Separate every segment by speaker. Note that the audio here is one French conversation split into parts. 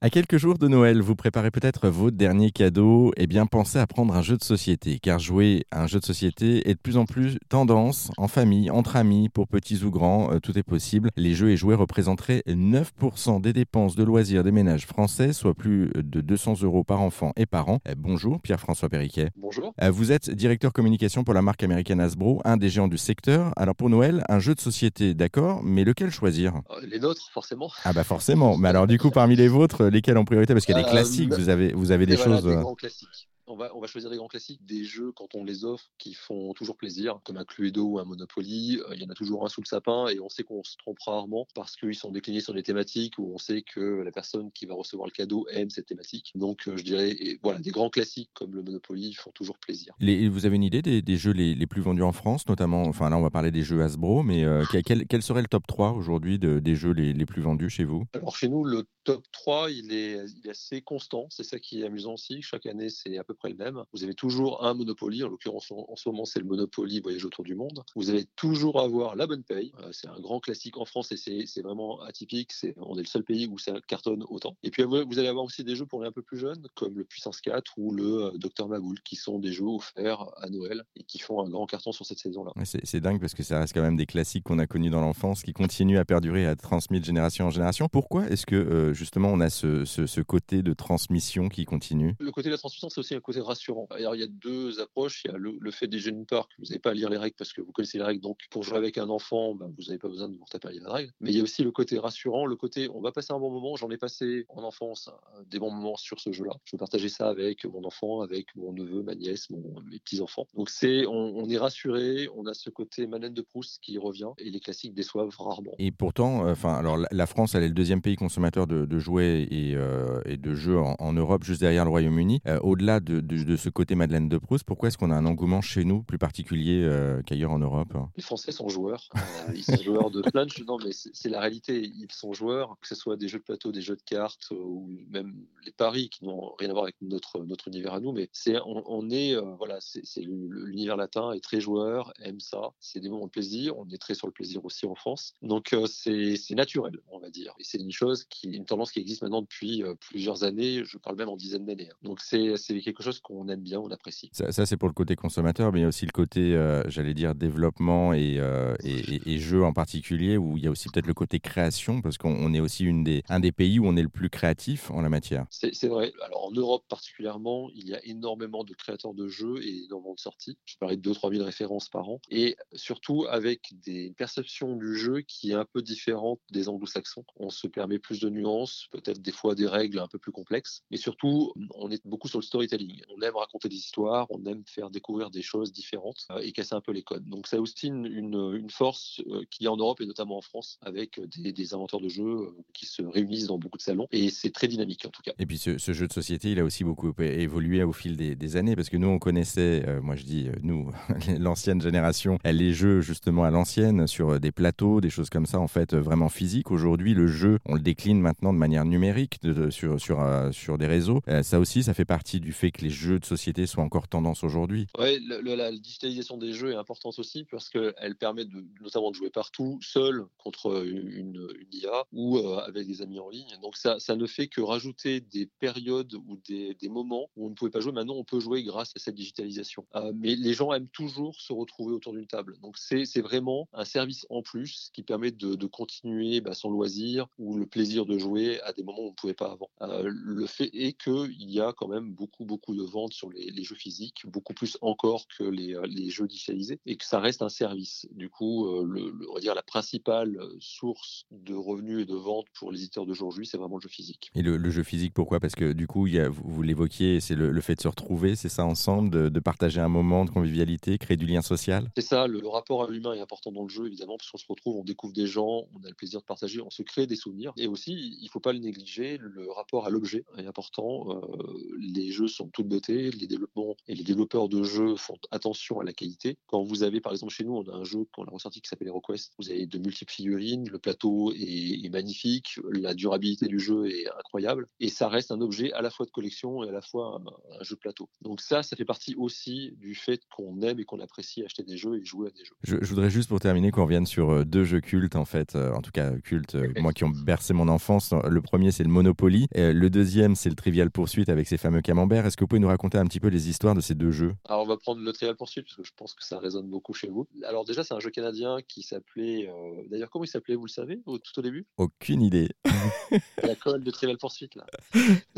Speaker 1: À quelques jours de Noël, vous préparez peut-être votre dernier cadeau. Eh bien, pensez à prendre un jeu de société, car jouer à un jeu de société est de plus en plus tendance, en famille, entre amis, pour petits ou grands, euh, tout est possible. Les jeux et jouets représenteraient 9% des dépenses de loisirs des ménages français, soit plus de 200 euros par enfant et par an. Euh, bonjour, Pierre-François Perriquet.
Speaker 2: Bonjour.
Speaker 1: Euh, Vous êtes directeur communication pour la marque américaine Hasbro, un des géants du secteur. Alors pour Noël, un jeu de société, d'accord, mais lequel choisir?
Speaker 2: Euh, Les nôtres, forcément.
Speaker 1: Ah bah forcément. Mais alors du coup, parmi les vôtres, lesquels en priorité Parce qu'il y a des
Speaker 2: Euh,
Speaker 1: classiques, vous avez, vous avez des
Speaker 2: voilà,
Speaker 1: choses...
Speaker 2: des
Speaker 1: euh,
Speaker 2: grands classiques. On va, on va choisir des grands classiques, des jeux quand on les offre qui font toujours plaisir, comme un Cluedo ou un Monopoly. Euh, Il y en a toujours un sous le sapin et on sait qu'on se trompe rarement parce qu'ils sont déclinés sur des thématiques où on sait que la personne qui va recevoir le cadeau aime cette thématique. Donc euh, je dirais, et voilà, des grands classiques comme le Monopoly font toujours plaisir.
Speaker 1: Les- vous avez une idée des, des jeux les, les plus vendus en France, notamment, enfin là on va parler des jeux Hasbro, mais euh, quel, quel- quel serait le top 3 aujourd'hui de- des jeux les, les plus vendus chez vous?
Speaker 2: Alors chez nous, le top 3, il est, assez constant. C'est ça qui est amusant aussi. Chaque année, c'est à peu près le même. Vous avez toujours un Monopoly. En l'occurrence, en, ce moment, c'est le Monopoly Voyage autour du monde. Vous allez toujours avoir la bonne paye. Euh, c'est un grand classique en France et c'est vraiment atypique. On est le seul pays où ça cartonne autant. Et puis vous, allez avoir aussi des jeux pour les un peu plus jeunes, comme le Puissance 4 ou le euh, Docteur Maboul, qui sont des jeux offerts à Noël et qui font un grand carton sur cette saison-là.
Speaker 1: C'est dingue parce que ça reste quand même des classiques qu'on a connus dans l'enfance qui continuent à perdurer et à transmis de génération en génération. Pourquoi est-ce que euh, justement on a ce, ce- ce côté de transmission qui continue
Speaker 2: Le côté de la transmission, c'est aussi un côté rassurant. Alors, il y a deux approches. Il y a le, le fait d'une part que vous n'avez pas à lire les règles parce que vous connaissez les règles. Donc, pour jouer avec un enfant, ben, vous n'avez pas besoin de vous taper à lire les règles. Mais il y a aussi le côté rassurant, le côté on va passer un bon moment. J'en ai passé en enfance euh, des bons moments sur ce jeu-là. Je partager ça avec mon enfant, avec mon neveu, ma nièce, mon, mes petits-enfants. Donc, c'est, on, on est rassuré. On a ce côté manette de Proust qui revient et les classiques déçoivent rarement.
Speaker 1: Et pourtant, euh, alors la, la France, elle est le deuxième pays consommateur de, de jouets et, euh, de jeux en, Europe, juste derrière le Royaume-Uni. Euh, Au-delà de, ce côté Madeleine de Proust, pourquoi est-ce qu'on a un engouement chez nous plus particulier euh, qu'ailleurs en Europe?
Speaker 2: Les Français sont joueurs. Ils sont joueurs de plein de jeux. Non, mais c'est la réalité. Ils sont joueurs, que ce soit des jeux de plateau, des jeux de cartes, ou même les paris qui n'ont rien à voir avec notre, univers à nous. Mais on, est, voilà, c'est l'univers latin est très joueur, aime ça. C'est des moments de plaisir. On est très sur le plaisir aussi en France. Donc c'est naturel, on va dire. Et c'est une chose qui, une tendance qui existe maintenant depuis euh, plusieurs années. Je parle même en dizaines d'années. hein. Donc c'est quelque chose qu'on aime bien, on apprécie.
Speaker 1: Ça, ça, c'est pour le côté consommateur, mais il y a aussi le côté, euh, j'allais dire, développement et, euh, et, et- et jeu en particulier, où il y a aussi peut-être le côté création, parce qu'on on est aussi une des, un des pays où on est le plus créatif en la matière.
Speaker 2: C'est vrai. Alors en Europe particulièrement, il y a énormément de créateurs de jeux et énormément de sorties. Je parlais de 2-3 000 références par an. Et surtout avec des perceptions du jeu qui est un peu différente des anglo-saxons. On se permet plus de nuances, peut-être des fois des règles un peu plus complexes. Mais surtout, on est beaucoup sur le storytelling. On aime raconter des histoires, on aime faire découvrir des choses différentes euh, et casser un peu les codes. Donc c'est aussi une, une- une force euh, qu'il y a en Europe et notamment en France avec des, inventeurs de jeux euh, qui se réunissent dans beaucoup de salons. Et c'est très dynamique en tout cas.
Speaker 1: Et puis ce, jeu de société, il a aussi beaucoup évolué au fil des, années, parce que nous, on connaissait, moi je dis nous, l'ancienne génération, les jeux justement à l'ancienne, sur des plateaux, des choses comme ça, en fait, vraiment physiques. Aujourd'hui, le jeu, on le décline maintenant de manière numérique sur, sur, euh, sur des réseaux. Euh, ça aussi, ça fait partie du fait que les jeux de société soient encore tendance aujourd'hui.
Speaker 2: Le- la digitalisation des jeux est importante aussi parce qu'elle permet notamment de jouer partout, seul contre une, IA ou euh, avec des amis en ligne. Donc ça, ne fait que rajouter des périodes ou des, moments où on ne pouvait pas jouer. Maintenant, on peut jouer grâce à cette digitalisation. Mais les gens aiment toujours se retrouver autour d'une table. Donc c'est vraiment un service en plus qui permet de, de continuer bah, son loisir ou le plaisir de jouer à des moments où on ne pouvait pas avant. Euh, le fait est qu'il y a quand même beaucoup, beaucoup de ventes sur les, les jeux physiques, beaucoup plus encore que les, euh, les jeux digitalisés, et que ça reste un service. Du coup, euh, le, le- on va dire la principale source de revenus et de ventes pour les éditeurs d'aujourd'hui, c'est vraiment le jeu physique.
Speaker 1: Et le, le jeu physique, pourquoi? Parce que du coup, il y a, vous, vous l'évoquiez, c'est le, fait de se retrouver, c'est ça ensemble, de, de partager un moment de convivialité, créer du lien social?
Speaker 2: C'est ça, le, le rapport à l'humain est important dans le jeu, évidemment, parce qu'on se retrouve, on découvre des gens, on a le plaisir de partager, on se crée des souvenirs. Et aussi, il ne faut pas le négliger, le rapport à l'objet est important. Euh, les jeux sont de toute beauté, les développements et les développeurs de jeux font attention à la qualité. Quand vous avez, par exemple, chez nous, on a un jeu qu'on a ressorti qui s'appelle HeroQuest. Vous avez de multiples figurines, le plateau est, est magnifique, la durabilité du jeu est incroyable, et ça reste un objet à la fois de collection et à la fois un, un jeu plateau. Donc ça, ça fait partie aussi du fait qu'on aime et qu'on apprécie acheter des jeux et jouer à des jeux.
Speaker 1: Je, je voudrais juste pour terminer qu'on revienne sur euh, deux jeux cultes, en fait, euh, en tout cas cultes, moi qui ont bercé mon enfance. Le premier, c'est le Monopoly. le deuxième, c'est le Trivial Poursuite avec ses fameux camemberts. Est-ce que vous pouvez nous raconter un petit peu les histoires de ces deux jeux?
Speaker 2: Alors, on va prendre le Trivial Poursuite parce que je pense que ça résonne beaucoup chez vous. Alors, déjà, c'est un jeu canadien qui s'appelait. Euh, d'ailleurs, comment il s'appelait, vous le savez, au, tout au début?
Speaker 1: Aucune idée.
Speaker 2: La colle de Trivial Poursuite, là.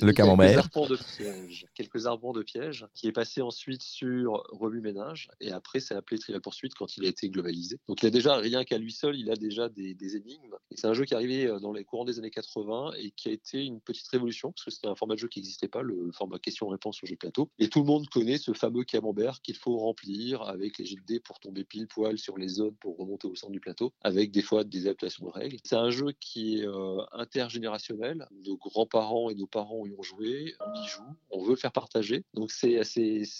Speaker 1: Le camembert.
Speaker 2: Quelques de piège. Quelques arpents de piège qui est passé ensuite sur Revue Ménage et après, c'est appelé Trivial Poursuite quand il a été globalisé. Donc, il a déjà, rien qu'à lui seul, il a déjà des, des énigmes. Et c'est un jeu qui est arrivé euh, dans les courants des années 80 et qui a été une petite révolution parce que c'était un format de jeu qui n'existait pas, le format question-réponse sur jeu plateau. Et tout le monde connaît ce fameux camembert qu'il faut remplir avec les jets de dés pour tomber pile poil sur les zones pour remonter au centre du plateau, avec des fois des adaptations de règles. C'est un jeu qui est euh, intergénérationnel. Nos grands-parents et nos parents y ont joué, on y joue, on veut le faire partager. Donc c'est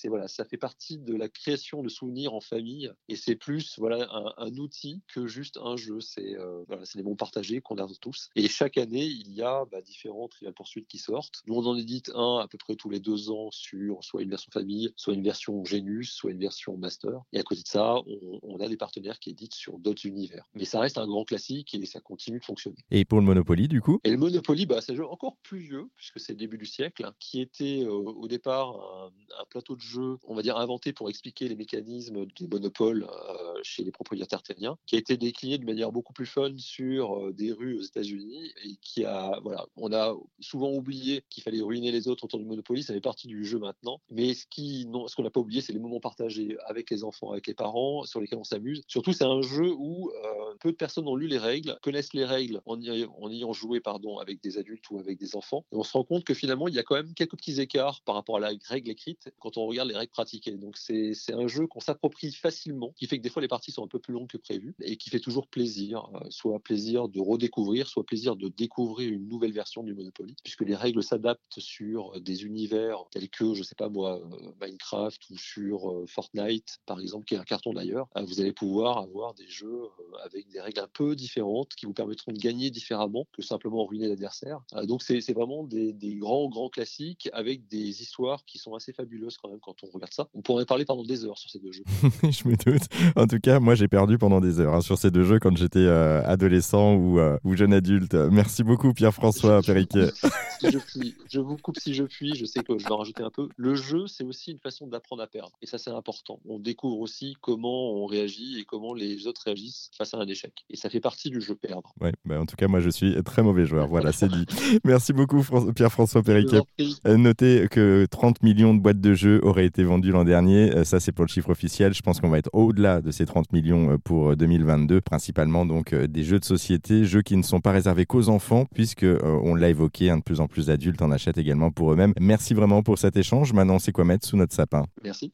Speaker 2: voilà, ça fait partie de la création de souvenirs en famille et c'est plus voilà un, outil que juste un jeu. C'est euh, voilà, c'est des bons partagés qu'on a tous. Et chaque année, il y a bah, différents trivial poursuites qui sortent. Nous on en édite un à peu près tous les deux ans sur soit une version famille, soit une version Genius, soit une version Master. Et à côté de ça, on, a des partenaires qui éditent sur d'autres univers. Mais ça reste un grand classique et ça continue de fonctionner.
Speaker 1: Et pour le Monopoly, du coup?
Speaker 2: Et le Monopoly, bah, c'est un jeu encore plus vieux, puisque c'est le début du siècle, hein, qui était euh, au départ un, plateau de jeu, on va dire, inventé pour expliquer les mécanismes des monopoles euh, chez les propriétaires terriens, qui a été décliné de manière beaucoup plus fun sur euh, des rues aux États-Unis et qui a, voilà, on a souvent oublié qu'il fallait ruiner les autres autour du Monopoly, ça fait partie du jeu maintenant. Mais ce qui, non, qu'on n'a pas oublié, c'est les moments partagés avec les enfants, avec les parents, sur lesquels on s'amuse. Surtout, c'est un jeu où euh, peu de personnes ont lu les règles, connaissent les règles en, en ayant joué pardon, avec des adultes ou avec des enfants. Et on se rend compte que finalement, il y a quand même quelques petits écarts par rapport à la règle écrite quand on regarde les règles pratiquées. Donc, c'est un jeu qu'on s'approprie facilement, qui fait que des fois, les parties sont un peu plus longues que prévu et qui fait toujours plaisir, euh, soit plaisir de redécouvrir, soit plaisir de découvrir une nouvelle version du Monopoly, puisque les règles s'adaptent sur des univers tels que, je sais pas moi, euh, Minecraft ou sur Fortnite, par exemple, qui est un carton d'ailleurs, euh, vous allez pouvoir avoir des jeux euh, avec des règles un peu différentes qui vous permettront de gagner différemment que simplement ruiner l'adversaire. Euh, donc c'est vraiment des, grands, grands classiques avec des histoires qui sont assez fabuleuses quand même quand on regarde ça. On pourrait parler pendant des heures sur ces deux jeux.
Speaker 1: je me doute. En tout cas, moi j'ai perdu pendant des heures hein, sur ces deux jeux quand j'étais adolescent ou, ou, jeune adulte. Merci beaucoup Pierre-François Périquet.
Speaker 2: je, je vous coupe si je puis, je sais que je vais rajouter un peu. Le jeu, c'est aussi une façon d'apprendre à perdre. Et ça, c'est important. On découvre aussi comment on réagit et comment les autres réagissent face à un échec. Et ça fait partie du jeu perdre.
Speaker 1: Ouais, bah en tout cas, moi, je suis très mauvais joueur. Voilà, c'est dit. Merci beaucoup, Pierre-François Périquet. Euh, notez que 30 millions de boîtes de jeux auraient été vendues l'an dernier. Euh, ça, c'est pour le chiffre officiel. Je pense qu'on va être au-delà de ces 30 millions euh, pour 2022. Principalement, donc, des jeux de société, jeux qui ne sont pas réservés qu'aux enfants, puisque on l'a évoqué, un de plus en plus d'adultes en achètent également pour eux-mêmes. Merci vraiment pour cet échange. Maintenant, c'est quoi mettre sous notre sapin?
Speaker 2: Merci.